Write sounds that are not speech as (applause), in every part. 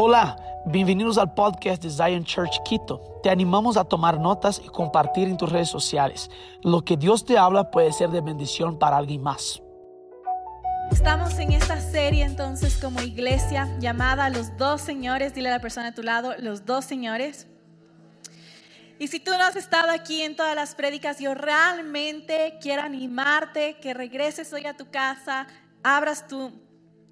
Hola, bienvenidos al podcast de Zion Church Quito. Te animamos a tomar notas y compartir en tus redes sociales. Lo que Dios te habla puede ser de bendición para alguien más. Estamos en esta serie entonces como iglesia llamada Los dos señores. Dile a la persona a tu lado, los dos señores. Y si tú no has estado aquí en todas las prédicas, yo realmente quiero animarte que regreses hoy a tu casa, abras tu,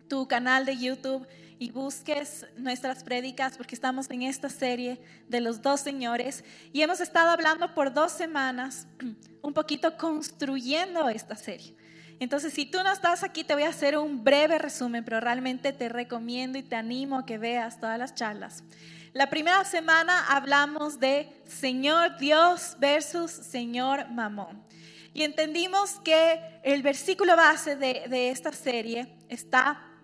tu canal de YouTube y busques nuestras prédicas porque estamos en esta serie de los dos señores y hemos estado hablando por dos semanas (clears throat) un poquito construyendo esta serie. Entonces, si tú no estás aquí, te voy a hacer un breve resumen, pero realmente te recomiendo y te animo a que veas todas las charlas. La primera semana hablamos de Señor Dios versus Señor Mamón. Y entendimos que el versículo base de, de esta serie está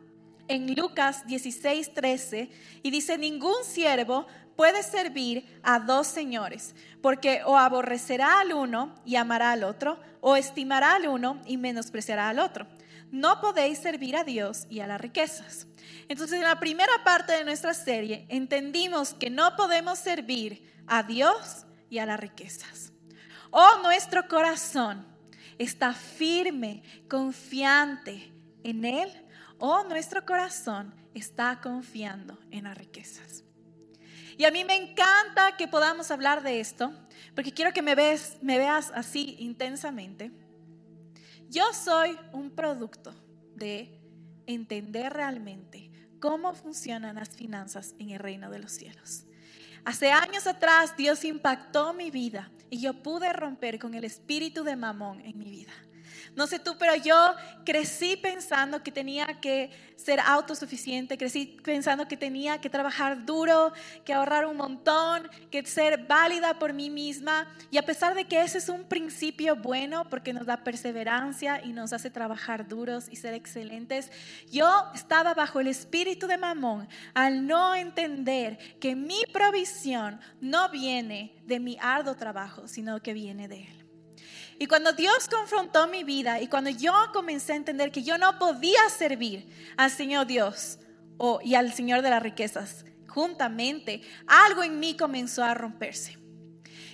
en Lucas 16, 13 y dice, ningún siervo puede servir a dos señores, porque o aborrecerá al uno y amará al otro, o estimará al uno y menospreciará al otro. No podéis servir a Dios y a las riquezas. Entonces, en la primera parte de nuestra serie entendimos que no podemos servir a Dios y a las riquezas. O nuestro corazón está firme, confiante en Él o nuestro corazón está confiando en las riquezas. Y a mí me encanta que podamos hablar de esto, porque quiero que me, me veas así intensamente. Yo soy un producto de entender realmente cómo funcionan las finanzas en el reino de los cielos. Hace años atrás Dios impactó mi vida y yo pude romper con el espíritu de mamón en mi vida. No sé tú, pero yo crecí pensando que tenía que ser autosuficiente, crecí pensando que tenía que trabajar duro, que ahorrar un montón, que ser válida por mí misma. Y a pesar de que ese es un principio bueno porque nos da perseverancia y nos hace trabajar duros y ser excelentes, yo estaba bajo el espíritu de Mamón al no entender que mi provisión no viene de mi arduo trabajo, sino que viene de Él. Y cuando Dios confrontó mi vida y cuando yo comencé a entender que yo no podía servir al Señor Dios o, y al Señor de las riquezas juntamente, algo en mí comenzó a romperse.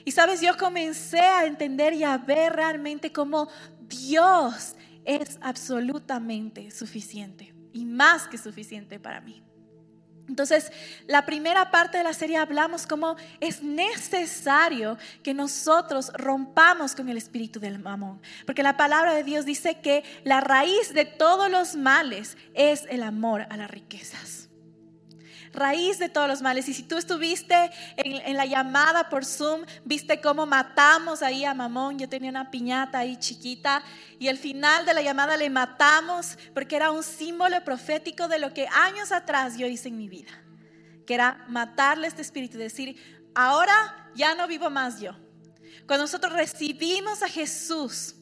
Y sabes, yo comencé a entender y a ver realmente cómo Dios es absolutamente suficiente y más que suficiente para mí. Entonces, la primera parte de la serie hablamos cómo es necesario que nosotros rompamos con el espíritu del mamón. Porque la palabra de Dios dice que la raíz de todos los males es el amor a las riquezas raíz de todos los males. Y si tú estuviste en, la llamada por Zoom, viste cómo matamos ahí a Mamón. Yo tenía una piñata ahí chiquita y al final de la llamada le matamos porque era un símbolo profético de lo que años atrás yo hice en mi vida, que era matarle este espíritu decir, ahora ya no vivo más yo. Cuando nosotros recibimos a Jesús,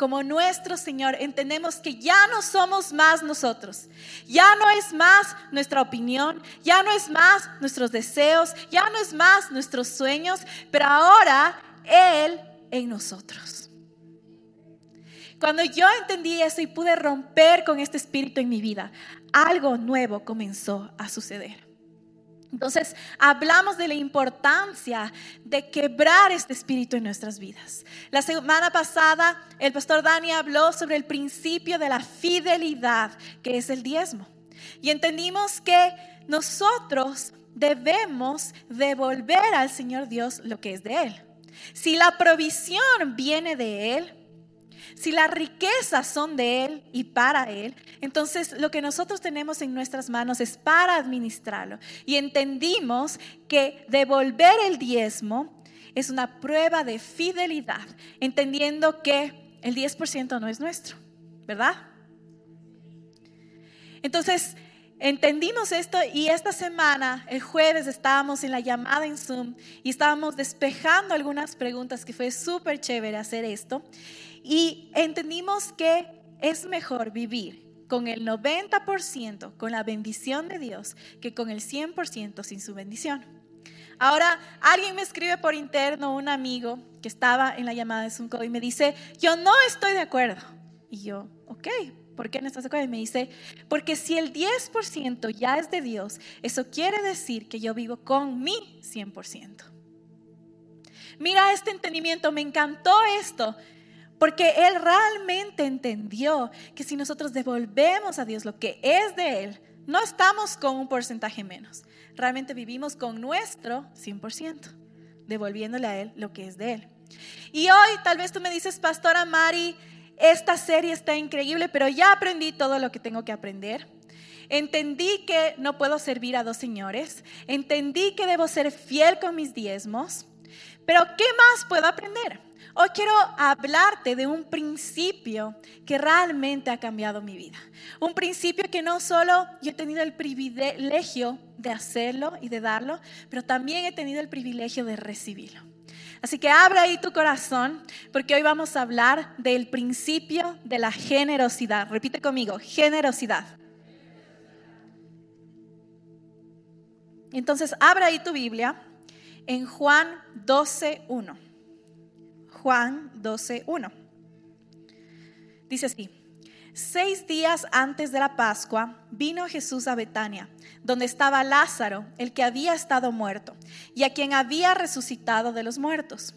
como nuestro Señor, entendemos que ya no somos más nosotros. Ya no es más nuestra opinión, ya no es más nuestros deseos, ya no es más nuestros sueños, pero ahora Él en nosotros. Cuando yo entendí eso y pude romper con este espíritu en mi vida, algo nuevo comenzó a suceder. Entonces, hablamos de la importancia de quebrar este espíritu en nuestras vidas. La semana pasada, el pastor Dani habló sobre el principio de la fidelidad, que es el diezmo. Y entendimos que nosotros debemos devolver al Señor Dios lo que es de Él. Si la provisión viene de Él, si las riquezas son de Él y para Él, entonces lo que nosotros tenemos en nuestras manos es para administrarlo. Y entendimos que devolver el diezmo es una prueba de fidelidad, entendiendo que el 10% no es nuestro, ¿verdad? Entonces, entendimos esto y esta semana, el jueves, estábamos en la llamada en Zoom y estábamos despejando algunas preguntas que fue súper chévere hacer esto. Y entendimos que es mejor vivir con el 90% con la bendición de Dios que con el 100% sin su bendición. Ahora, alguien me escribe por interno, un amigo que estaba en la llamada de Zoom y me dice, yo no estoy de acuerdo. Y yo, ok, ¿por qué no estás de acuerdo? Y me dice, porque si el 10% ya es de Dios, eso quiere decir que yo vivo con mi 100%. Mira este entendimiento, me encantó esto, porque Él realmente entendió que si nosotros devolvemos a Dios lo que es de Él, no estamos con un porcentaje menos, realmente vivimos con nuestro 100%, devolviéndole a Él lo que es de Él. Y hoy tal vez tú me dices, Pastora Mari, esta serie está increíble, pero ya aprendí todo lo que tengo que aprender. Entendí que no puedo servir a dos señores. Entendí que debo ser fiel con mis diezmos. Pero ¿qué más puedo aprender? Hoy quiero hablarte de un principio que realmente ha cambiado mi vida. Un principio que no solo yo he tenido el privilegio de hacerlo y de darlo, pero también he tenido el privilegio de recibirlo. Así que abre ahí tu corazón porque hoy vamos a hablar del principio de la generosidad. Repite conmigo, generosidad. Entonces, abre ahí tu Biblia en Juan 12.1. Juan 12.1. Dice así. Seis días antes de la Pascua vino Jesús a Betania, donde estaba Lázaro, el que había estado muerto, y a quien había resucitado de los muertos.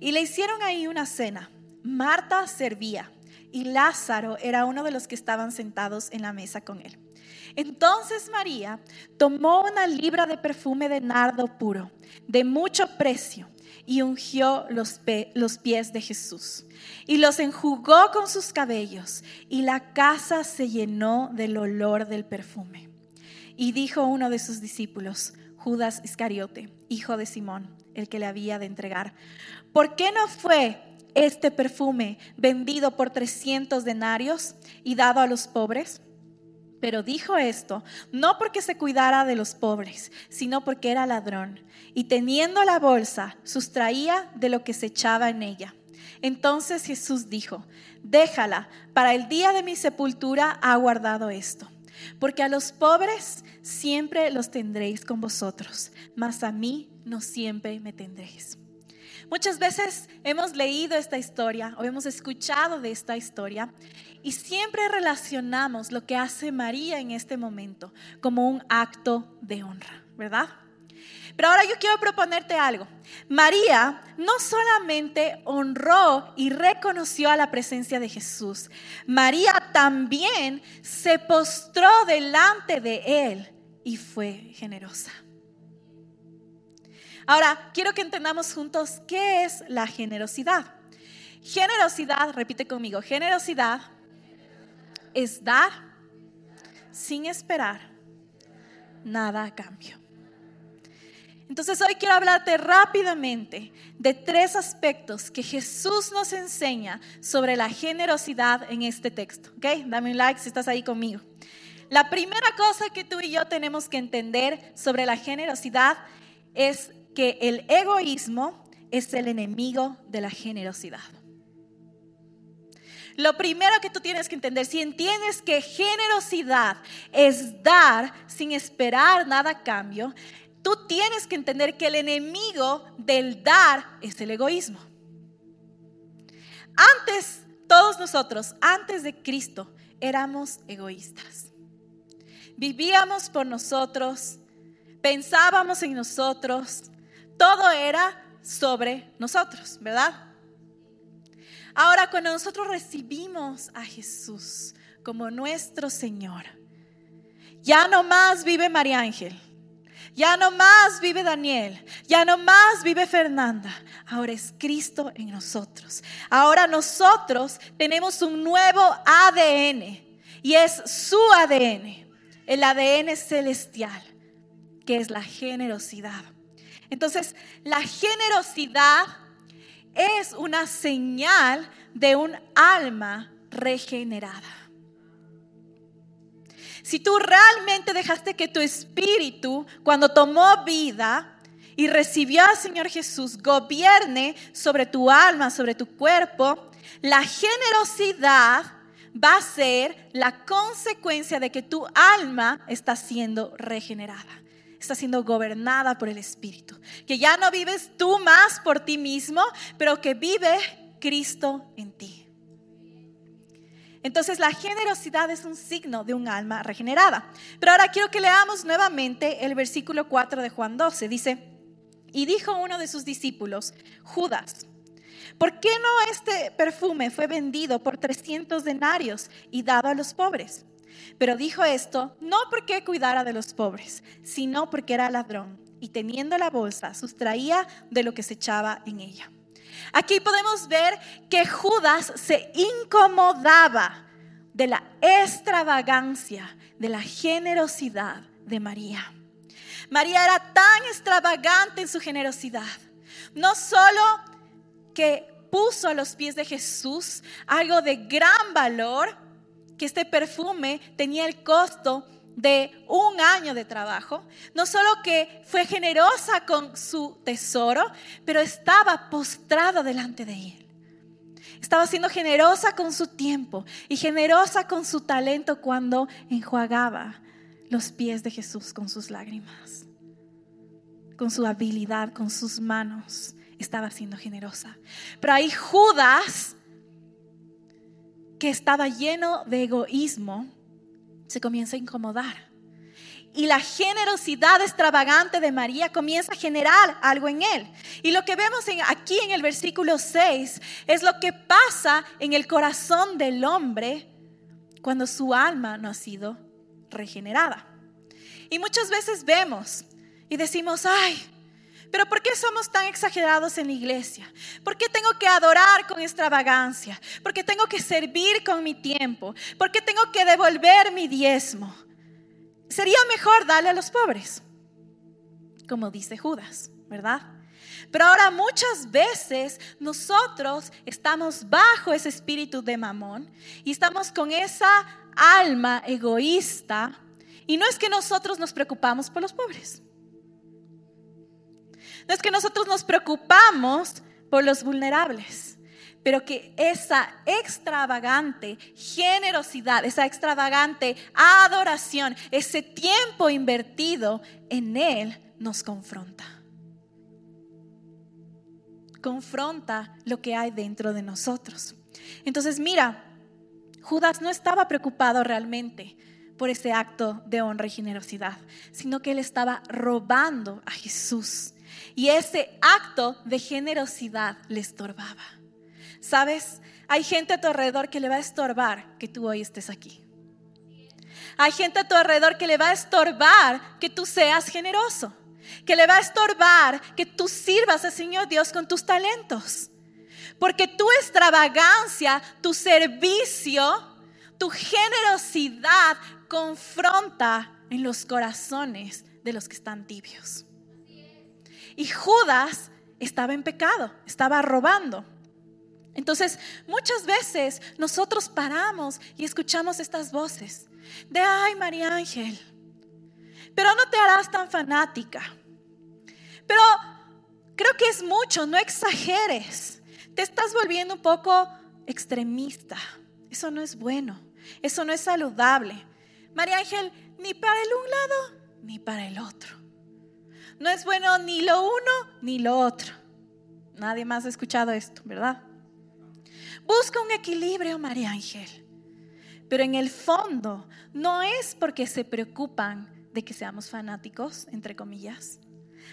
Y le hicieron ahí una cena. Marta servía, y Lázaro era uno de los que estaban sentados en la mesa con él. Entonces María tomó una libra de perfume de nardo puro, de mucho precio, y ungió los, los pies de Jesús y los enjugó con sus cabellos y la casa se llenó del olor del perfume. Y dijo uno de sus discípulos, Judas Iscariote, hijo de Simón, el que le había de entregar, ¿por qué no fue este perfume vendido por 300 denarios y dado a los pobres? Pero dijo esto no porque se cuidara de los pobres, sino porque era ladrón, y teniendo la bolsa, sustraía de lo que se echaba en ella. Entonces Jesús dijo, déjala, para el día de mi sepultura ha guardado esto, porque a los pobres siempre los tendréis con vosotros, mas a mí no siempre me tendréis. Muchas veces hemos leído esta historia o hemos escuchado de esta historia y siempre relacionamos lo que hace María en este momento como un acto de honra, ¿verdad? Pero ahora yo quiero proponerte algo. María no solamente honró y reconoció a la presencia de Jesús, María también se postró delante de él y fue generosa. Ahora, quiero que entendamos juntos qué es la generosidad. Generosidad, repite conmigo, generosidad es dar sin esperar nada a cambio. Entonces hoy quiero hablarte rápidamente de tres aspectos que Jesús nos enseña sobre la generosidad en este texto. ¿Ok? Dame un like si estás ahí conmigo. La primera cosa que tú y yo tenemos que entender sobre la generosidad es que el egoísmo es el enemigo de la generosidad. Lo primero que tú tienes que entender, si entiendes que generosidad es dar sin esperar nada a cambio, tú tienes que entender que el enemigo del dar es el egoísmo. Antes, todos nosotros, antes de Cristo, éramos egoístas. Vivíamos por nosotros, pensábamos en nosotros, todo era sobre nosotros, ¿verdad? Ahora, cuando nosotros recibimos a Jesús como nuestro Señor, ya no más vive María Ángel, ya no más vive Daniel, ya no más vive Fernanda, ahora es Cristo en nosotros. Ahora nosotros tenemos un nuevo ADN y es su ADN, el ADN celestial, que es la generosidad. Entonces, la generosidad es una señal de un alma regenerada. Si tú realmente dejaste que tu espíritu, cuando tomó vida y recibió al Señor Jesús, gobierne sobre tu alma, sobre tu cuerpo, la generosidad va a ser la consecuencia de que tu alma está siendo regenerada está siendo gobernada por el Espíritu. Que ya no vives tú más por ti mismo, pero que vive Cristo en ti. Entonces la generosidad es un signo de un alma regenerada. Pero ahora quiero que leamos nuevamente el versículo 4 de Juan 12. Dice, y dijo uno de sus discípulos, Judas, ¿por qué no este perfume fue vendido por 300 denarios y dado a los pobres? Pero dijo esto no porque cuidara de los pobres, sino porque era ladrón y teniendo la bolsa sustraía de lo que se echaba en ella. Aquí podemos ver que Judas se incomodaba de la extravagancia, de la generosidad de María. María era tan extravagante en su generosidad. No solo que puso a los pies de Jesús algo de gran valor, que este perfume tenía el costo de un año de trabajo, no solo que fue generosa con su tesoro, pero estaba postrada delante de él. Estaba siendo generosa con su tiempo y generosa con su talento cuando enjuagaba los pies de Jesús con sus lágrimas, con su habilidad, con sus manos. Estaba siendo generosa. Pero ahí Judas, que estaba lleno de egoísmo, se comienza a incomodar. Y la generosidad extravagante de María comienza a generar algo en él. Y lo que vemos aquí en el versículo 6 es lo que pasa en el corazón del hombre cuando su alma no ha sido regenerada. Y muchas veces vemos y decimos, ay, pero ¿por qué somos tan exagerados en la iglesia? ¿Por qué tengo que adorar con extravagancia? ¿Por qué tengo que servir con mi tiempo? ¿Por qué tengo que devolver mi diezmo? Sería mejor darle a los pobres, como dice Judas, ¿verdad? Pero ahora muchas veces nosotros estamos bajo ese espíritu de mamón y estamos con esa alma egoísta y no es que nosotros nos preocupamos por los pobres. No es que nosotros nos preocupamos por los vulnerables, pero que esa extravagante generosidad, esa extravagante adoración, ese tiempo invertido en Él nos confronta. Confronta lo que hay dentro de nosotros. Entonces, mira, Judas no estaba preocupado realmente por ese acto de honra y generosidad, sino que él estaba robando a Jesús y ese acto de generosidad le estorbaba. ¿Sabes? Hay gente a tu alrededor que le va a estorbar que tú hoy estés aquí. Hay gente a tu alrededor que le va a estorbar que tú seas generoso. Que le va a estorbar que tú sirvas al Señor Dios con tus talentos. Porque tu extravagancia, tu servicio, tu generosidad confronta en los corazones de los que están tibios. Y Judas estaba en pecado, estaba robando. Entonces, muchas veces nosotros paramos y escuchamos estas voces de, ay, María Ángel, pero no te harás tan fanática. Pero creo que es mucho, no exageres. Te estás volviendo un poco extremista. Eso no es bueno, eso no es saludable. María Ángel, ni para el un lado ni para el otro. No es bueno ni lo uno ni lo otro. Nadie más ha escuchado esto, ¿verdad? Busca un equilibrio, María Ángel. Pero en el fondo no es porque se preocupan de que seamos fanáticos, entre comillas,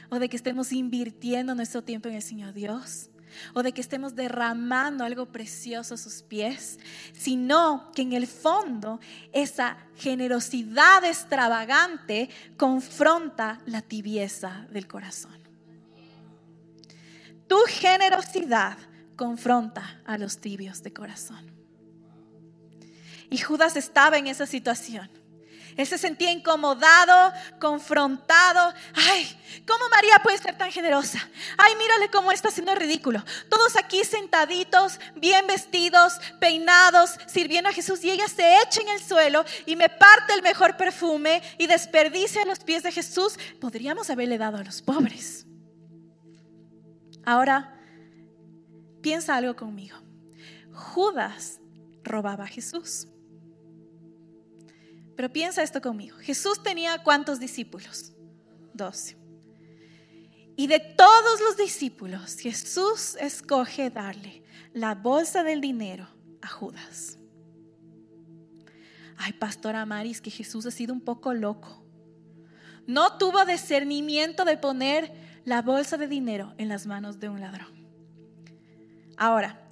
o de que estemos invirtiendo nuestro tiempo en el Señor Dios o de que estemos derramando algo precioso a sus pies, sino que en el fondo esa generosidad extravagante confronta la tibieza del corazón. Tu generosidad confronta a los tibios de corazón. Y Judas estaba en esa situación. Él se sentía incomodado, confrontado. Ay, ¿cómo María puede ser tan generosa? Ay, mírale cómo está haciendo ridículo. Todos aquí sentaditos, bien vestidos, peinados, sirviendo a Jesús y ella se echa en el suelo y me parte el mejor perfume y desperdicia a los pies de Jesús. Podríamos haberle dado a los pobres. Ahora, piensa algo conmigo. Judas robaba a Jesús. Pero piensa esto conmigo. Jesús tenía cuántos discípulos? Doce. Y de todos los discípulos, Jesús escoge darle la bolsa del dinero a Judas. ay, pastora Maris, que Jesús ha sido un poco loco. No tuvo discernimiento de poner la bolsa de dinero en las manos de un ladrón. Ahora,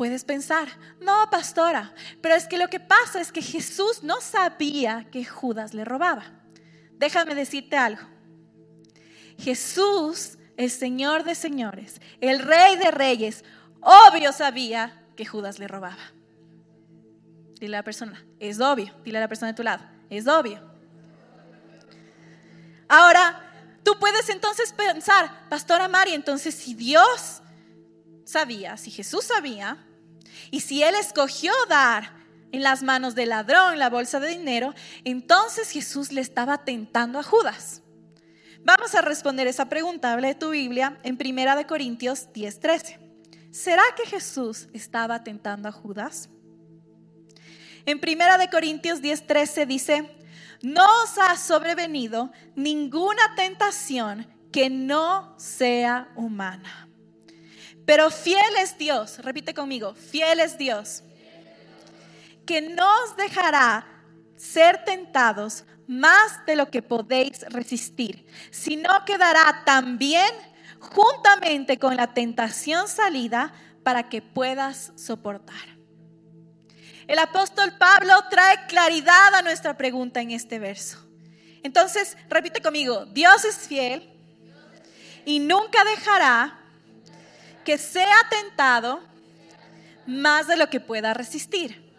puedes pensar, no, pastora, pero es que lo que pasa es que Jesús no sabía que Judas le robaba. Déjame decirte algo. Jesús, el Señor de señores, el Rey de reyes, obvio sabía que Judas le robaba. Dile a la persona, es obvio. Dile a la persona de tu lado, es obvio. Ahora, tú puedes entonces pensar, Pastora Mari, entonces si Dios sabía, si Jesús sabía, y si Él escogió dar en las manos del ladrón la bolsa de dinero, entonces Jesús le estaba tentando a Judas. Vamos a responder esa pregunta. De tu Biblia en Primera de Corintios 10:13. ¿Será que Jesús estaba tentando a Judas? En Primera de Corintios 10:13 dice, "No os ha sobrevenido ninguna tentación que no sea humana." Pero fiel es Dios, repite conmigo, fiel es Dios, que no os dejará ser tentados más de lo que podéis resistir, sino que dará también juntamente con la tentación salida para que puedas soportar. El apóstol Pablo trae claridad a nuestra pregunta en este verso. Entonces, repite conmigo, Dios es fiel y nunca dejará que sea tentado más de lo que pueda resistir.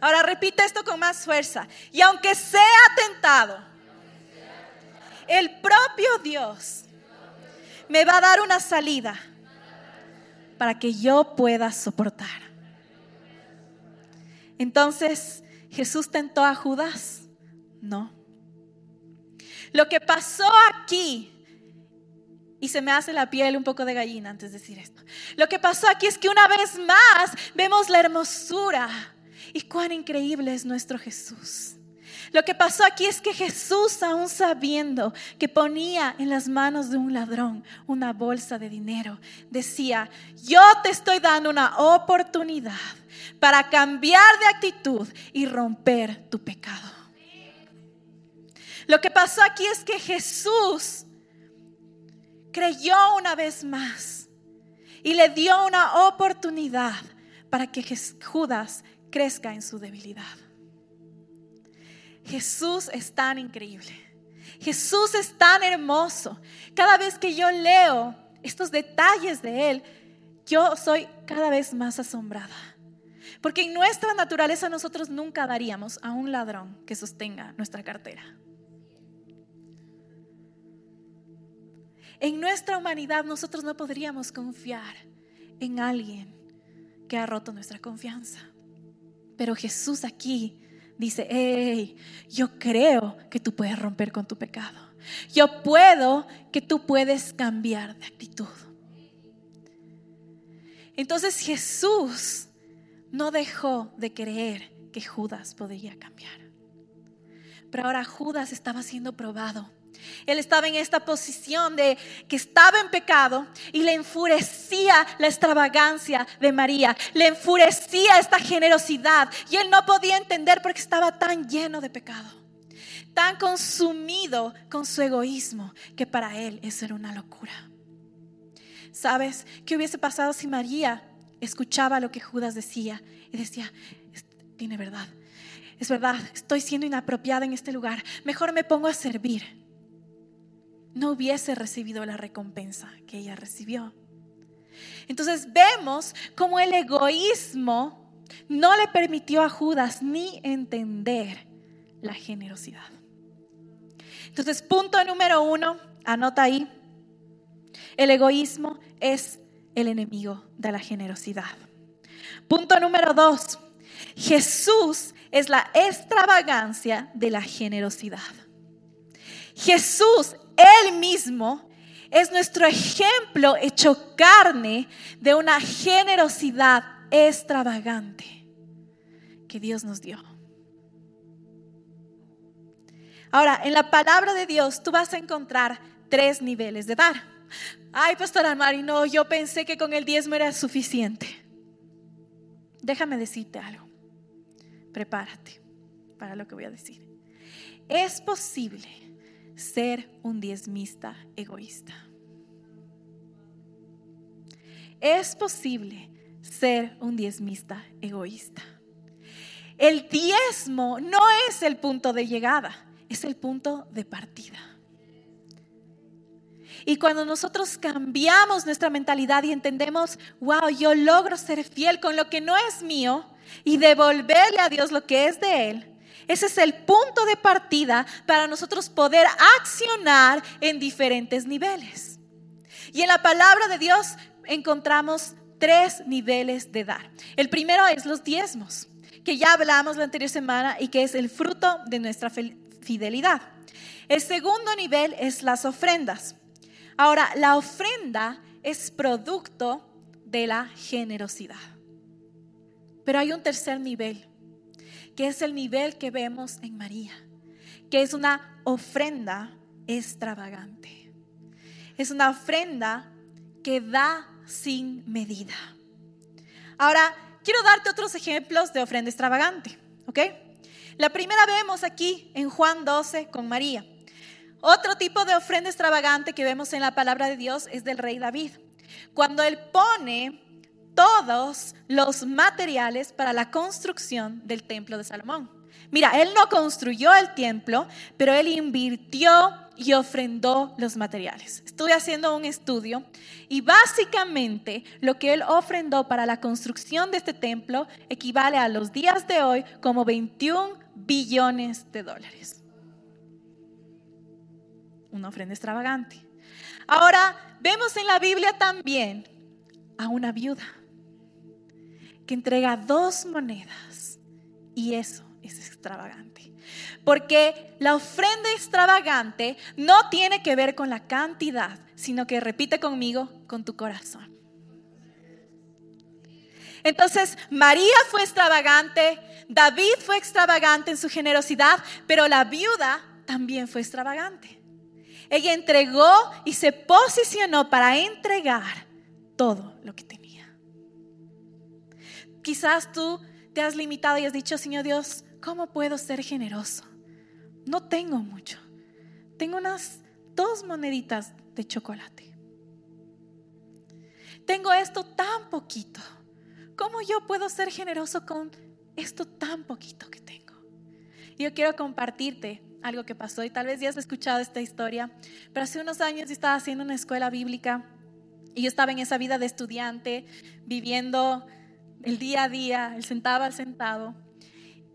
Ahora repite esto con más fuerza. Y aunque sea tentado, el propio Dios me va a dar una salida para que yo pueda soportar. Entonces, ¿Jesús tentó a Judas? No. Lo que pasó aquí y se me hace la piel un poco de gallina antes de decir esto. Lo que pasó aquí es que una vez más vemos la hermosura y cuán increíble es nuestro Jesús. Lo que pasó aquí es que Jesús, aún sabiendo que ponía en las manos de un ladrón una bolsa de dinero, decía, yo te estoy dando una oportunidad para cambiar de actitud y romper tu pecado. Lo que pasó aquí es que Jesús creyó una vez más y le dio una oportunidad para que Judas crezca en su debilidad. Jesús es tan increíble. Jesús es tan hermoso. Cada vez que yo leo estos detalles de Él, yo soy cada vez más asombrada. Porque en nuestra naturaleza nosotros nunca daríamos a un ladrón que sostenga nuestra cartera. En nuestra humanidad nosotros no podríamos confiar en alguien que ha roto nuestra confianza. Pero Jesús aquí dice, hey, yo creo que tú puedes romper con tu pecado. Yo puedo que tú puedes cambiar de actitud. Entonces Jesús no dejó de creer que Judas podría cambiar. Pero ahora Judas estaba siendo probado él estaba en esta posición de que estaba en pecado y le enfurecía la extravagancia de María, le enfurecía esta generosidad y él no podía entender porque estaba tan lleno de pecado, tan consumido con su egoísmo que para él eso era una locura. ¿Sabes qué hubiese pasado si María escuchaba lo que Judas decía y decía, tiene verdad? Es verdad, estoy siendo inapropiada en este lugar. Mejor me pongo a servir no hubiese recibido la recompensa que ella recibió. Entonces vemos cómo el egoísmo no le permitió a Judas ni entender la generosidad. Entonces, punto número uno, anota ahí, el egoísmo es el enemigo de la generosidad. Punto número dos, Jesús es la extravagancia de la generosidad. Jesús él mismo es nuestro ejemplo hecho carne de una generosidad extravagante que Dios nos dio. Ahora, en la palabra de Dios tú vas a encontrar tres niveles de dar. Ay, pastora Mari, no, yo pensé que con el diezmo era suficiente. Déjame decirte algo. Prepárate. para lo que voy a decir. Es posible ser un diezmista egoísta. Es posible ser un diezmista egoísta. El diezmo no es el punto de llegada, es el punto de partida. Y cuando nosotros cambiamos nuestra mentalidad y entendemos, wow, yo logro ser fiel con lo que no es mío y devolverle a Dios lo que es de Él, ese es el punto de partida para nosotros poder accionar en diferentes niveles. Y en la palabra de Dios encontramos tres niveles de dar. El primero es los diezmos, que ya hablamos la anterior semana y que es el fruto de nuestra fidelidad. El segundo nivel es las ofrendas. Ahora, la ofrenda es producto de la generosidad. Pero hay un tercer nivel que es el nivel que vemos en María, que es una ofrenda extravagante. Es una ofrenda que da sin medida. Ahora, quiero darte otros ejemplos de ofrenda extravagante, ¿ok? La primera vemos aquí en Juan 12 con María. Otro tipo de ofrenda extravagante que vemos en la palabra de Dios es del rey David. Cuando él pone todos los materiales para la construcción del templo de Salomón. Mira, él no construyó el templo, pero él invirtió y ofrendó los materiales. Estuve haciendo un estudio y básicamente lo que él ofrendó para la construcción de este templo equivale a los días de hoy como 21 billones de dólares. Una ofrenda extravagante. Ahora, vemos en la Biblia también a una viuda que entrega dos monedas y eso es extravagante. Porque la ofrenda extravagante no tiene que ver con la cantidad, sino que repite conmigo, con tu corazón. Entonces, María fue extravagante, David fue extravagante en su generosidad, pero la viuda también fue extravagante. Ella entregó y se posicionó para entregar todo lo que tenía. Quizás tú te has limitado y has dicho, Señor Dios, ¿cómo puedo ser generoso? No tengo mucho. Tengo unas dos moneditas de chocolate. Tengo esto tan poquito. ¿Cómo yo puedo ser generoso con esto tan poquito que tengo? Yo quiero compartirte algo que pasó y tal vez ya has escuchado esta historia, pero hace unos años estaba haciendo una escuela bíblica y yo estaba en esa vida de estudiante, viviendo el día a día, el sentaba al sentado.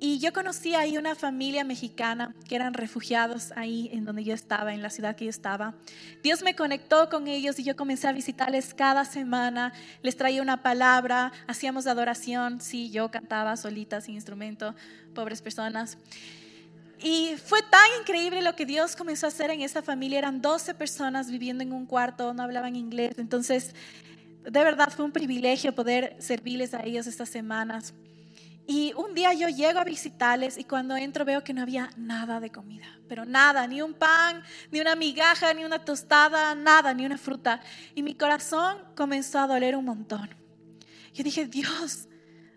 Y yo conocí ahí una familia mexicana que eran refugiados ahí en donde yo estaba, en la ciudad que yo estaba. Dios me conectó con ellos y yo comencé a visitarles cada semana. Les traía una palabra, hacíamos adoración. Sí, yo cantaba solita, sin instrumento, pobres personas. Y fue tan increíble lo que Dios comenzó a hacer en esa familia. Eran 12 personas viviendo en un cuarto, no hablaban inglés. Entonces de verdad fue un privilegio poder servirles a ellos estas semanas. Y un día yo llego a visitarles y cuando entro veo que no había nada de comida, pero nada, ni un pan, ni una migaja, ni una tostada, nada, ni una fruta. Y mi corazón comenzó a doler un montón. Yo dije, Dios,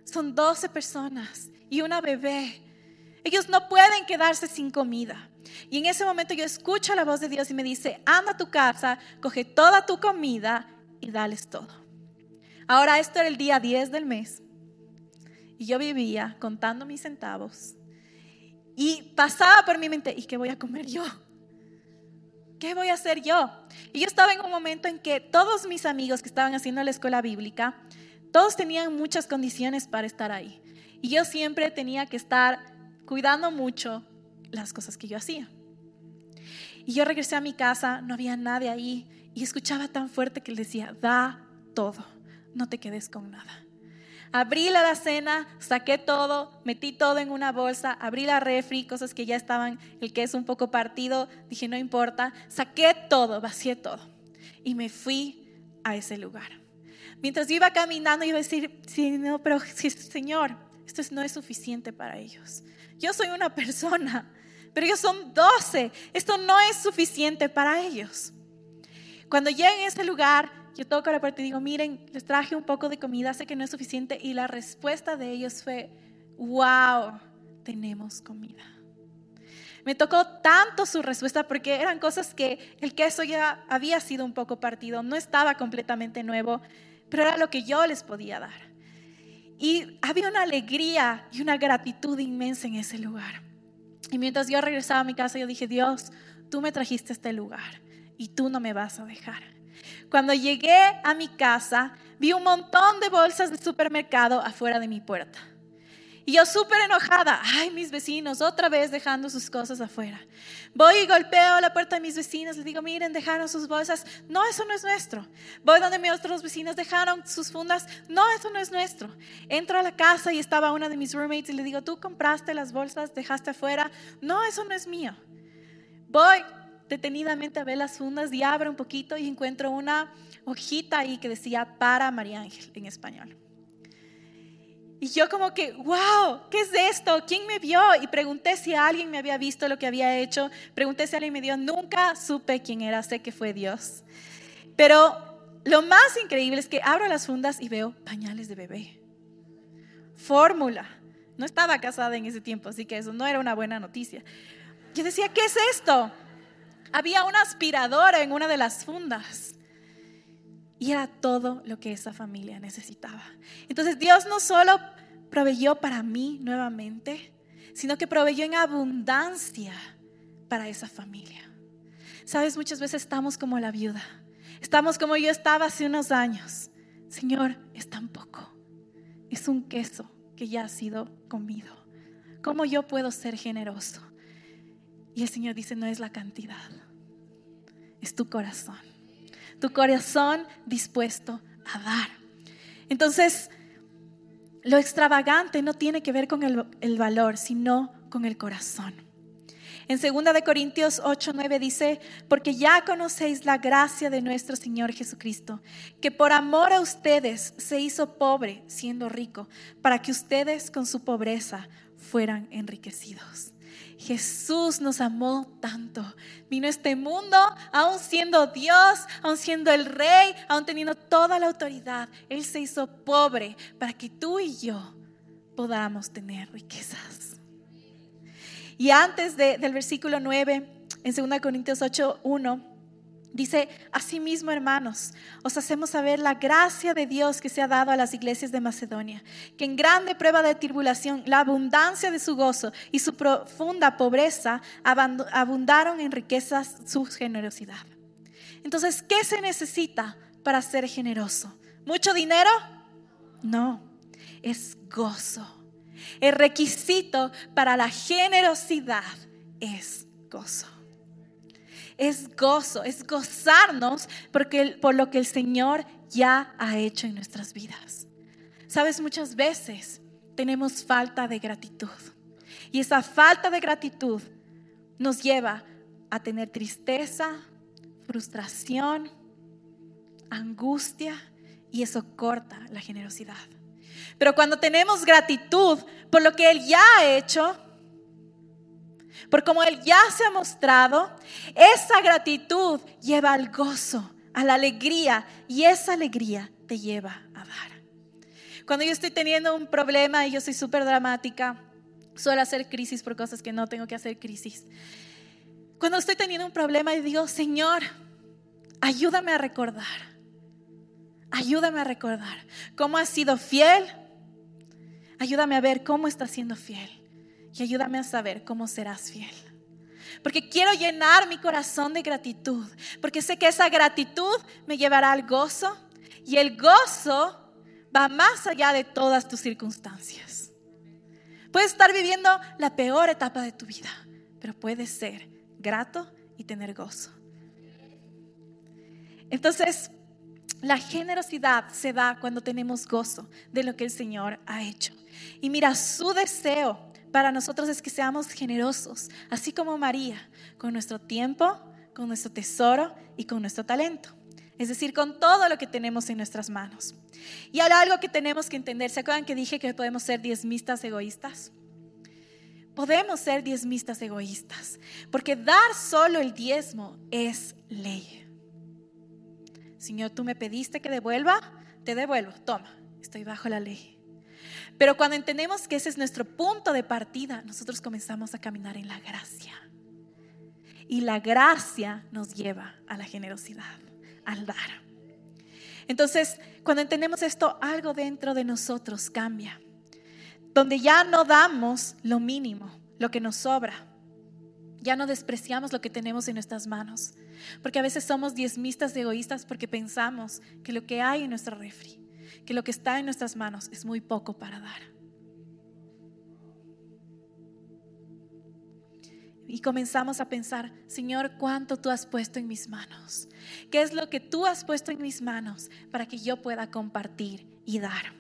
son 12 personas y una bebé. Ellos no pueden quedarse sin comida. Y en ese momento yo escucho la voz de Dios y me dice, anda a tu casa, coge toda tu comida y dales todo. Ahora esto era el día 10 del mes y yo vivía contando mis centavos y pasaba por mi mente, ¿y qué voy a comer yo? ¿Qué voy a hacer yo? Y yo estaba en un momento en que todos mis amigos que estaban haciendo la escuela bíblica, todos tenían muchas condiciones para estar ahí. Y yo siempre tenía que estar cuidando mucho las cosas que yo hacía. Y yo regresé a mi casa, no había nadie ahí. Y escuchaba tan fuerte que él decía, da todo, no te quedes con nada. Abrí la alacena, saqué todo, metí todo en una bolsa, abrí la refri, cosas que ya estaban, el que es un poco partido, dije, no importa, saqué todo, vacié todo. Y me fui a ese lugar. Mientras yo iba caminando, iba a decir, sí, no, pero Señor, esto no es suficiente para ellos. Yo soy una persona, pero ellos son doce. Esto no es suficiente para ellos. Cuando llegué a ese lugar, yo toco la puerta y digo, miren, les traje un poco de comida, sé que no es suficiente. Y la respuesta de ellos fue, wow, tenemos comida. Me tocó tanto su respuesta porque eran cosas que el queso ya había sido un poco partido, no estaba completamente nuevo, pero era lo que yo les podía dar. Y había una alegría y una gratitud inmensa en ese lugar. Y mientras yo regresaba a mi casa, yo dije, Dios, tú me trajiste este lugar y tú no me vas a dejar. Cuando llegué a mi casa, vi un montón de bolsas de supermercado afuera de mi puerta. Y yo súper enojada, ay, mis vecinos, otra vez dejando sus cosas afuera. Voy y golpeo la puerta de mis vecinos, les digo, miren, dejaron sus bolsas. No, eso no es nuestro. Voy donde mis otros vecinos dejaron sus fundas. No, eso no es nuestro. Entro a la casa y estaba una de mis roommates y le digo, tú compraste las bolsas, dejaste afuera. No, eso no es mío. Voy detenidamente a ver las fundas y abro un poquito y encuentro una hojita ahí que decía para María Ángel en español. Y yo como que, wow, ¿qué es esto? ¿Quién me vio? Y pregunté si alguien me había visto lo que había hecho. Pregunté si alguien me dio. Nunca supe quién era, sé que fue Dios. Pero lo más increíble es que abro las fundas y veo pañales de bebé. Fórmula. No estaba casada en ese tiempo, así que eso no era una buena noticia. Yo decía, ¿qué es esto? Había una aspiradora en una de las fundas. Y era todo lo que esa familia necesitaba. Entonces Dios no solo proveyó para mí nuevamente, sino que proveyó en abundancia para esa familia. Sabes, muchas veces estamos como la viuda. Estamos como yo estaba hace unos años. Señor, es tan poco. Es un queso que ya ha sido comido. ¿Cómo yo puedo ser generoso? Y el Señor dice, no es la cantidad, es tu corazón tu corazón dispuesto a dar. Entonces, lo extravagante no tiene que ver con el, valor, sino con el corazón. En 2 de Corintios 8, 9 dice, porque ya conocéis la gracia de nuestro Señor Jesucristo, que por amor a ustedes se hizo pobre siendo rico, para que ustedes con su pobreza fueran enriquecidos. Jesús nos amó tanto. Vino a este mundo, aún siendo Dios, aún siendo el rey, aún teniendo toda la autoridad. Él se hizo pobre para que tú y yo podamos tener riquezas. Y antes del versículo 9, en 2 Corintios 8, 1, Dice, asimismo, hermanos, os hacemos saber la gracia de Dios que se ha dado a las iglesias de Macedonia, que en grande prueba de tribulación, la abundancia de su gozo y su profunda pobreza abundaron en riquezas su generosidad. Entonces, ¿qué se necesita para ser generoso? ¿Mucho dinero? No, es gozo. El requisito para la generosidad es gozo es gozo, es gozarnos porque, por lo que el Señor ya ha hecho en nuestras vidas. Sabes, muchas veces tenemos falta de gratitud y esa falta de gratitud nos lleva a tener tristeza, frustración, angustia y eso corta la generosidad. Pero cuando tenemos gratitud por lo que Él ya ha hecho, por como Él ya se ha mostrado, esa gratitud lleva al gozo, a la alegría, y esa alegría te lleva a dar. Cuando yo estoy teniendo un problema y yo soy súper dramática, suelo hacer crisis por cosas que no tengo que hacer crisis. Cuando estoy teniendo un problema y digo, Señor, ayúdame a recordar, ayúdame a recordar cómo has sido fiel, ayúdame a ver cómo estás siendo fiel y ayúdame a saber cómo serás fiel. Porque quiero llenar mi corazón de gratitud, porque sé que esa gratitud me llevará al gozo y el gozo va más allá de todas tus circunstancias. Puedes estar viviendo la peor etapa de tu vida, pero puedes ser grato y tener gozo. Entonces, la generosidad se da cuando tenemos gozo de lo que el Señor ha hecho. Y mira, su deseo para nosotros es que seamos generosos, así como María, con nuestro tiempo, con nuestro tesoro y con nuestro talento. Es decir, con todo lo que tenemos en nuestras manos. Y hay algo que tenemos que entender. ¿Se acuerdan que dije que podemos ser diezmistas egoístas? Podemos ser diezmistas egoístas, porque dar solo el diezmo es ley. Señor, tú me pediste que devuelva, te devuelvo, toma, estoy bajo la ley. Pero cuando entendemos que ese es nuestro punto de partida, nosotros comenzamos a caminar en la gracia. Y la gracia nos lleva a la generosidad, al dar. Entonces, cuando entendemos esto, algo dentro de nosotros cambia. Donde ya no damos lo mínimo, lo que nos sobra. Ya no despreciamos lo que tenemos en nuestras manos. Porque a veces somos diezmistas egoístas porque pensamos que lo que hay en nuestra refri, que lo que está en nuestras manos es muy poco para dar. Y comenzamos a pensar, Señor, ¿cuánto tú has puesto en mis manos? ¿Qué es lo que tú has puesto en mis manos para que yo pueda compartir y dar?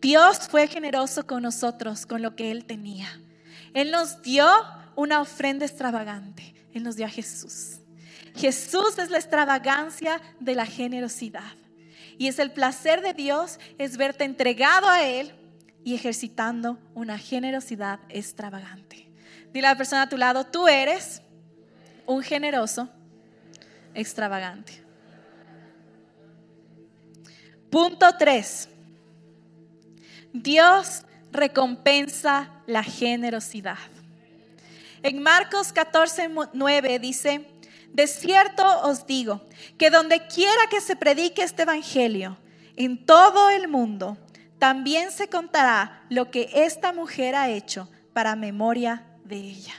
Dios fue generoso con nosotros, con lo que Él tenía. Él nos dio una ofrenda extravagante. Él nos dio a Jesús. Jesús es la extravagancia de la generosidad. Y es el placer de Dios es verte entregado a Él y ejercitando una generosidad extravagante. Dile a la persona a tu lado, tú eres un generoso extravagante. Punto 3. Dios recompensa la generosidad. En Marcos 14, 9 dice, de cierto os digo que donde quiera que se predique este evangelio, en todo el mundo, también se contará lo que esta mujer ha hecho para memoria de ella.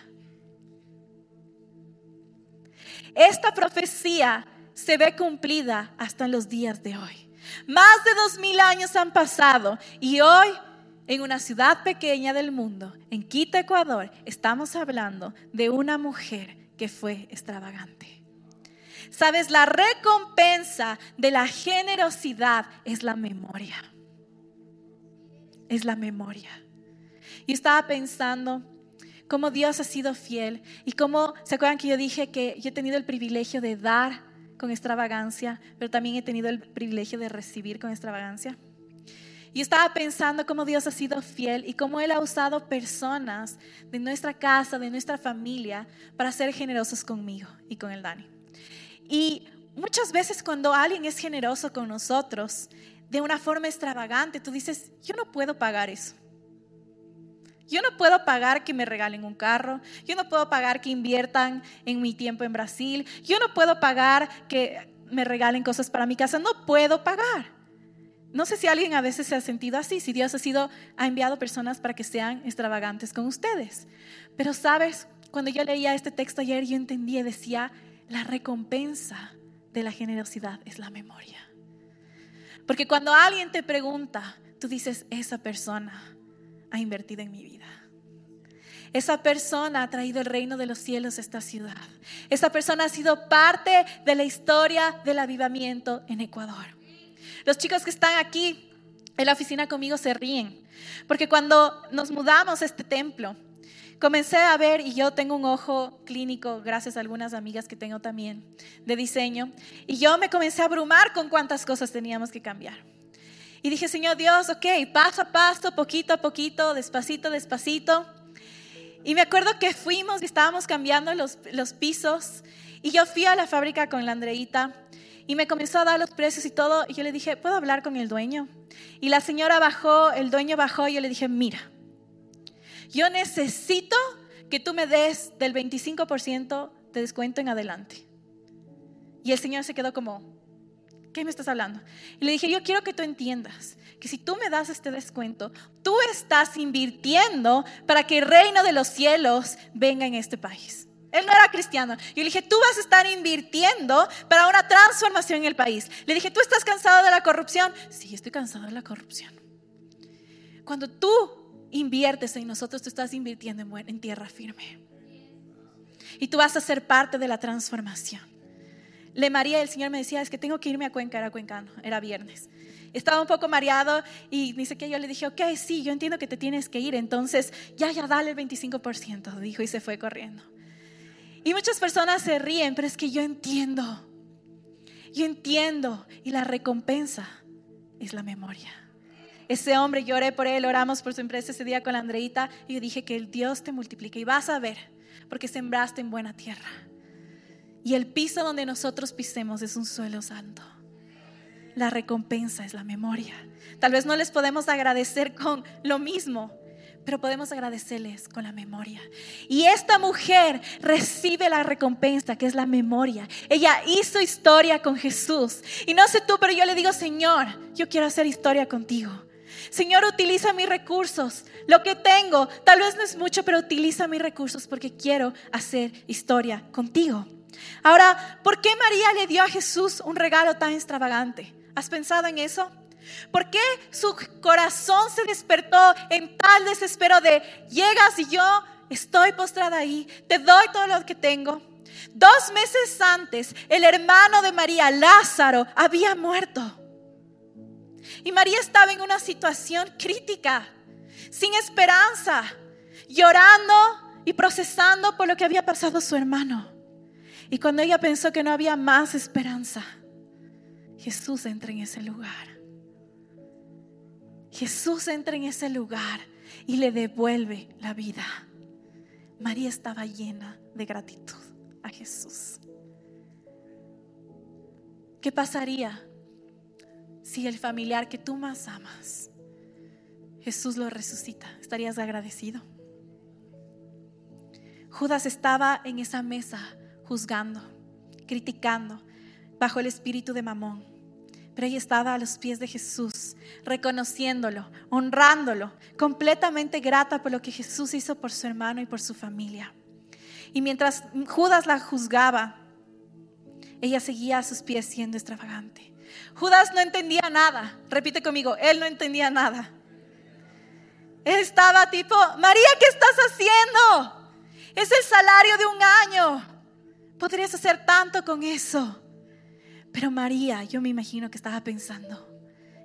Esta profecía se ve cumplida hasta en los días de hoy. Más de dos mil años han pasado y hoy en una ciudad pequeña del mundo, en Quito, Ecuador, estamos hablando de una mujer que fue extravagante. Sabes, la recompensa de la generosidad es la memoria. Es la memoria. Y estaba pensando cómo Dios ha sido fiel y cómo, ¿se acuerdan que yo dije que yo he tenido el privilegio de dar con extravagancia, pero también he tenido el privilegio de recibir con extravagancia? Y estaba pensando cómo Dios ha sido fiel y cómo Él ha usado personas de nuestra casa, de nuestra familia, para ser generosos conmigo y con el Dani. Y muchas veces cuando alguien es generoso con nosotros, de una forma extravagante, tú dices, yo no puedo pagar eso. Yo no puedo pagar que me regalen un carro, yo no puedo pagar que inviertan en mi tiempo en Brasil, yo no puedo pagar que me regalen cosas para mi casa, no puedo pagar. No sé si alguien a veces se ha sentido así, si Dios ha sido ha enviado personas para que sean extravagantes con ustedes. Pero sabes, cuando yo leía este texto ayer yo entendí decía, la recompensa de la generosidad es la memoria. Porque cuando alguien te pregunta, tú dices, esa persona ha invertido en mi vida. Esa persona ha traído el reino de los cielos a esta ciudad. Esa persona ha sido parte de la historia del avivamiento en Ecuador. Los chicos que están aquí en la oficina conmigo se ríen, porque cuando nos mudamos a este templo, comencé a ver, y yo tengo un ojo clínico, gracias a algunas amigas que tengo también de diseño, y yo me comencé a abrumar con cuántas cosas teníamos que cambiar. Y dije, Señor Dios, ok, paso a paso, poquito a poquito, despacito, despacito. Y me acuerdo que fuimos y estábamos cambiando los, los pisos, y yo fui a la fábrica con la Andreita y me comenzó a dar los precios y todo. Y yo le dije, ¿puedo hablar con el dueño? Y la señora bajó, el dueño bajó y yo le dije, mira, yo necesito que tú me des del 25% de descuento en adelante. Y el señor se quedó como, ¿qué me estás hablando? Y le dije, yo quiero que tú entiendas que si tú me das este descuento, tú estás invirtiendo para que el reino de los cielos venga en este país. Él no era cristiano. Yo le dije, tú vas a estar invirtiendo para una transformación en el país. Le dije, ¿tú estás cansado de la corrupción? Sí, estoy cansado de la corrupción. Cuando tú inviertes en nosotros, tú estás invirtiendo en, tierra firme. Y tú vas a ser parte de la transformación. Le María, el Señor me decía, es que tengo que irme a Cuenca, era cuencano, era viernes. Estaba un poco mareado y dice que yo le dije, ok, sí, yo entiendo que te tienes que ir, entonces ya, ya, dale el 25%, dijo y se fue corriendo. Y muchas personas se ríen, pero es que yo entiendo. Yo entiendo. Y la recompensa es la memoria. Ese hombre, lloré por él, oramos por su empresa ese día con la Andreita y yo dije que el Dios te multiplique y vas a ver, porque sembraste en buena tierra. Y el piso donde nosotros pisemos es un suelo santo. la recompensa es la memoria. Tal vez no les podemos agradecer con lo mismo, pero podemos agradecerles con la memoria. Y esta mujer recibe la recompensa, que es la memoria. Ella hizo historia con Jesús. Y no sé tú, pero yo le digo, Señor, yo quiero hacer historia contigo. Señor, utiliza mis recursos, lo que tengo. Tal vez no es mucho, pero utiliza mis recursos porque quiero hacer historia contigo. Ahora, ¿por qué María le dio a Jesús un regalo tan extravagante? ¿Has pensado en eso? ¿Por qué su corazón se despertó en tal desespero de llegas y yo estoy postrada ahí, te doy todo lo que tengo? Dos meses antes, el hermano de María, Lázaro, había muerto. Y María estaba en una situación crítica, sin esperanza, llorando y procesando por lo que había pasado su hermano. Y cuando ella pensó que no había más esperanza, Jesús entra en ese lugar. Jesús entra en ese lugar y le devuelve la vida. María estaba llena de gratitud a Jesús. ¿Qué pasaría si el familiar que tú más amas, Jesús lo resucita? ¿Estarías agradecido? Judas estaba en esa mesa juzgando, criticando, bajo el espíritu de Mamón. Pero ella estaba a los pies de Jesús, reconociéndolo, honrándolo, completamente grata por lo que Jesús hizo por su hermano y por su familia. Y mientras Judas la juzgaba, ella seguía a sus pies siendo extravagante. Judas no entendía nada. Repite conmigo, él no entendía nada. Él estaba tipo, María, ¿qué estás haciendo? Es el salario de un año. Podrías hacer tanto con eso. Pero María, yo me imagino que estaba pensando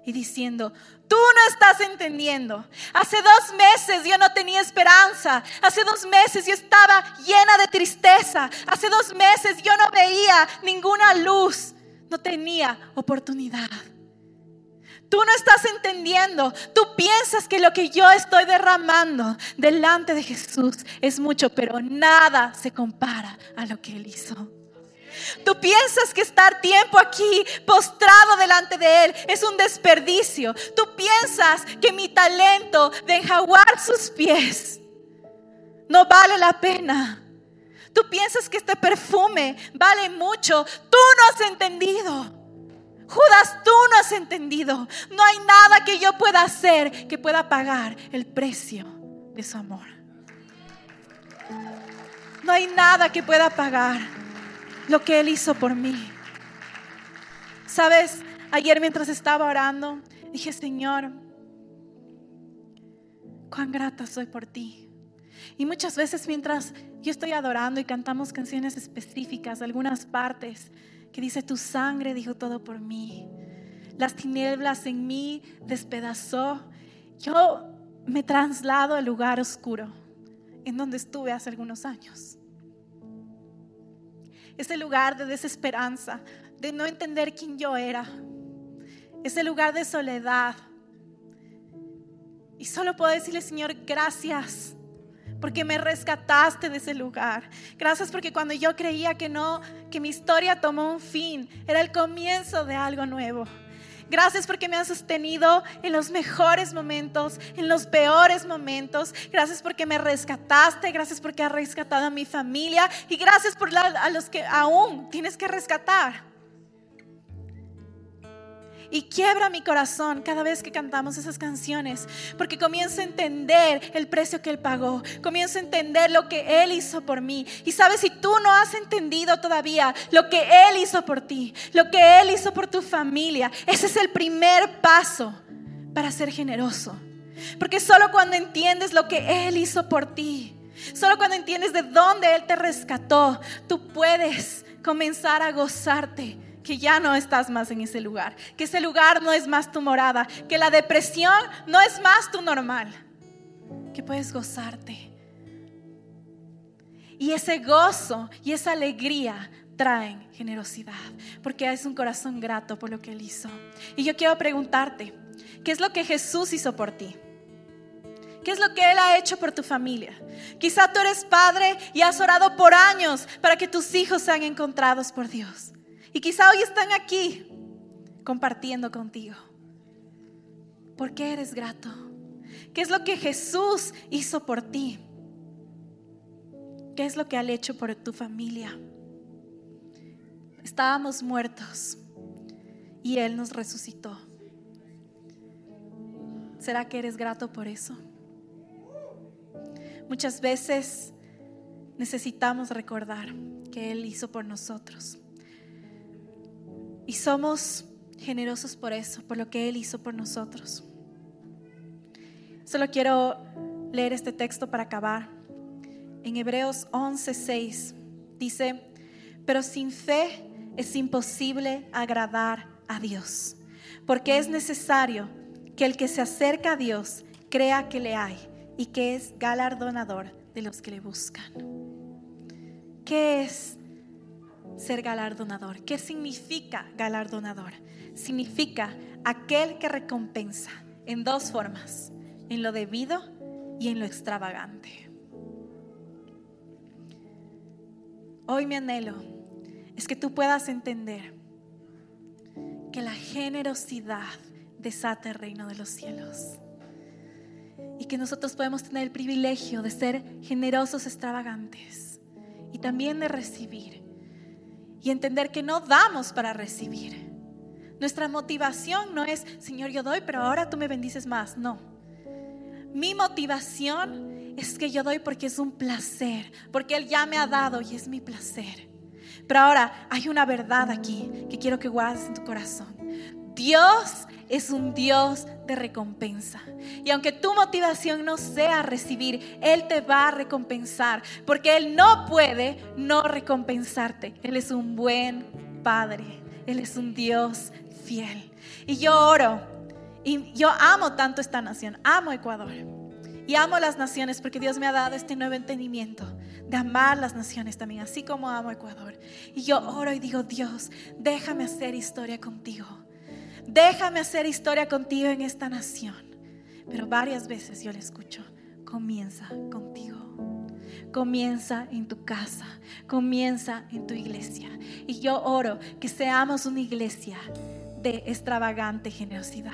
y diciendo, tú no estás entendiendo. Hace dos meses yo no tenía esperanza. Hace dos meses yo estaba llena de tristeza. Hace dos meses yo no veía ninguna luz. No tenía oportunidad. Tú no estás entendiendo. Tú piensas que lo que yo estoy derramando delante de Jesús es mucho, pero nada se compara a lo que Él hizo. Tú piensas que estar tiempo aquí postrado delante de Él es un desperdicio. Tú piensas que mi talento de enjaguar sus pies no vale la pena. Tú piensas que este perfume vale mucho. Tú no has entendido. Judas, tú no has entendido. No hay nada que yo pueda hacer que pueda pagar el precio de su amor. No hay nada que pueda pagar lo que Él hizo por mí. Sabes, ayer mientras estaba orando, dije, Señor, cuán grata soy por ti. Y muchas veces mientras yo estoy adorando y cantamos canciones específicas, algunas partes, que dice, tu sangre dijo todo por mí. Las tinieblas en mí despedazó. Yo me traslado al lugar oscuro en donde estuve hace algunos años ese lugar de desesperanza, de no entender quién yo era, ese lugar de soledad. Y solo puedo decirle, Señor, gracias porque me rescataste de ese lugar. Gracias porque cuando yo creía que no, que mi historia tomó un fin, era el comienzo de algo nuevo. Gracias porque me has sostenido en los mejores momentos, en los peores momentos. Gracias porque me rescataste. Gracias porque has rescatado a mi familia. Y gracias por a los que aún tienes que rescatar. Y quiebra mi corazón cada vez que cantamos esas canciones, porque comienzo a entender el precio que Él pagó, comienzo a entender lo que Él hizo por mí. Y sabes, si tú no has entendido todavía lo que Él hizo por ti, lo que Él hizo por tu familia, ese es el primer paso para ser generoso. Porque solo cuando entiendes lo que Él hizo por ti, solo cuando entiendes de dónde Él te rescató, tú puedes comenzar a gozarte que ya no estás más en ese lugar, que ese lugar no es más tu morada, que la depresión no es más tu normal, que puedes gozarte. Y ese gozo y esa alegría traen generosidad, porque es un corazón grato por lo que Él hizo. Y yo quiero preguntarte, ¿qué es lo que Jesús hizo por ti? ¿Qué es lo que Él ha hecho por tu familia? Quizá tú eres padre y has orado por años para que tus hijos sean encontrados por Dios. Y quizá hoy están aquí compartiendo contigo. ¿Por qué eres grato? ¿Qué es lo que Jesús hizo por ti? ¿Qué es lo que ha hecho por tu familia? Estábamos muertos y Él nos resucitó. ¿Será que eres grato por eso? Muchas veces necesitamos recordar que Él hizo por nosotros. Y somos generosos por eso, por lo que Él hizo por nosotros. Solo quiero leer este texto para acabar. En Hebreos 11:6 dice, pero sin fe es imposible agradar a Dios, porque es necesario que el que se acerca a Dios crea que le hay y que es galardonador de los que le buscan. ¿Qué es ser galardonador? ¿Qué significa galardonador? Significa aquel que recompensa en dos formas, en lo debido y en lo extravagante. Hoy mi anhelo es que tú puedas entender que la generosidad desata el reino de los cielos. Y que nosotros podemos tener el privilegio de ser generosos, extravagantes y también de recibir. Y entender que no damos para recibir. Nuestra motivación no es, Señor, yo doy, pero ahora tú me bendices más. No. Mi motivación es que yo doy porque es un placer, porque Él ya me ha dado y es mi placer. Pero ahora hay una verdad aquí que quiero que guardes en tu corazón. Dios es un Dios de recompensa. Y aunque tu motivación no sea recibir, Él te va a recompensar, porque Él no puede no recompensarte. Él es un buen Padre, Él es un Dios fiel. Y yo oro, y yo amo tanto esta nación, amo Ecuador. Y amo las naciones porque Dios me ha dado este nuevo entendimiento de amar las naciones también, así como amo Ecuador. Y yo oro y digo, Dios, déjame hacer historia contigo. Déjame hacer historia contigo en esta nación. Pero varias veces yo le escucho, comienza contigo. Comienza en tu casa, comienza en tu iglesia. Y yo oro que seamos una iglesia de extravagante generosidad.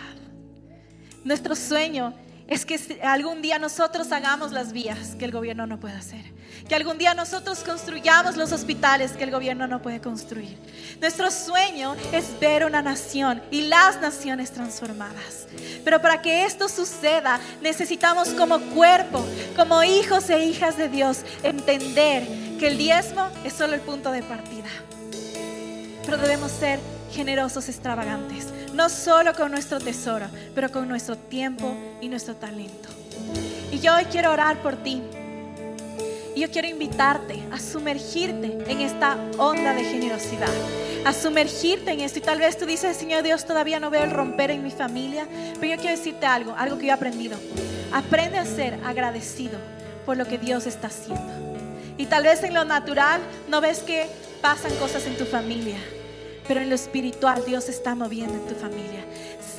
Nuestro sueño es que algún día nosotros hagamos las vías que el gobierno no puede hacer. Que algún día nosotros construyamos los hospitales que el gobierno no puede construir. Nuestro sueño es ver una nación y las naciones transformadas. Pero para que esto suceda necesitamos como cuerpo, como hijos e hijas de Dios, entender que el diezmo es solo el punto de partida. Pero debemos ser generosos, extravagantes, no solo con nuestro tesoro, pero con nuestro tiempo y nuestro talento. Y yo hoy quiero orar por ti. Y yo quiero invitarte a sumergirte en esta onda de generosidad, a sumergirte en esto. Y tal vez tú dices, Señor Dios, todavía no veo el romper en mi familia, pero yo quiero decirte algo, algo que yo he aprendido. Aprende a ser agradecido por lo que Dios está haciendo. Y tal vez en lo natural no ves que pasan cosas en tu familia, pero en lo espiritual Dios está moviendo en tu familia.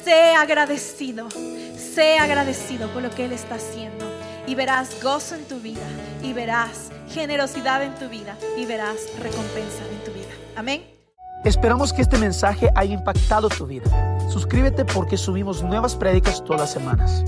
Sé agradecido, sé agradecido por lo que Él está haciendo y verás gozo en tu vida y verás generosidad en tu vida y verás recompensa en tu vida. Amén. Esperamos que este mensaje haya impactado tu vida. Suscríbete porque subimos nuevas prédicas todas las semanas.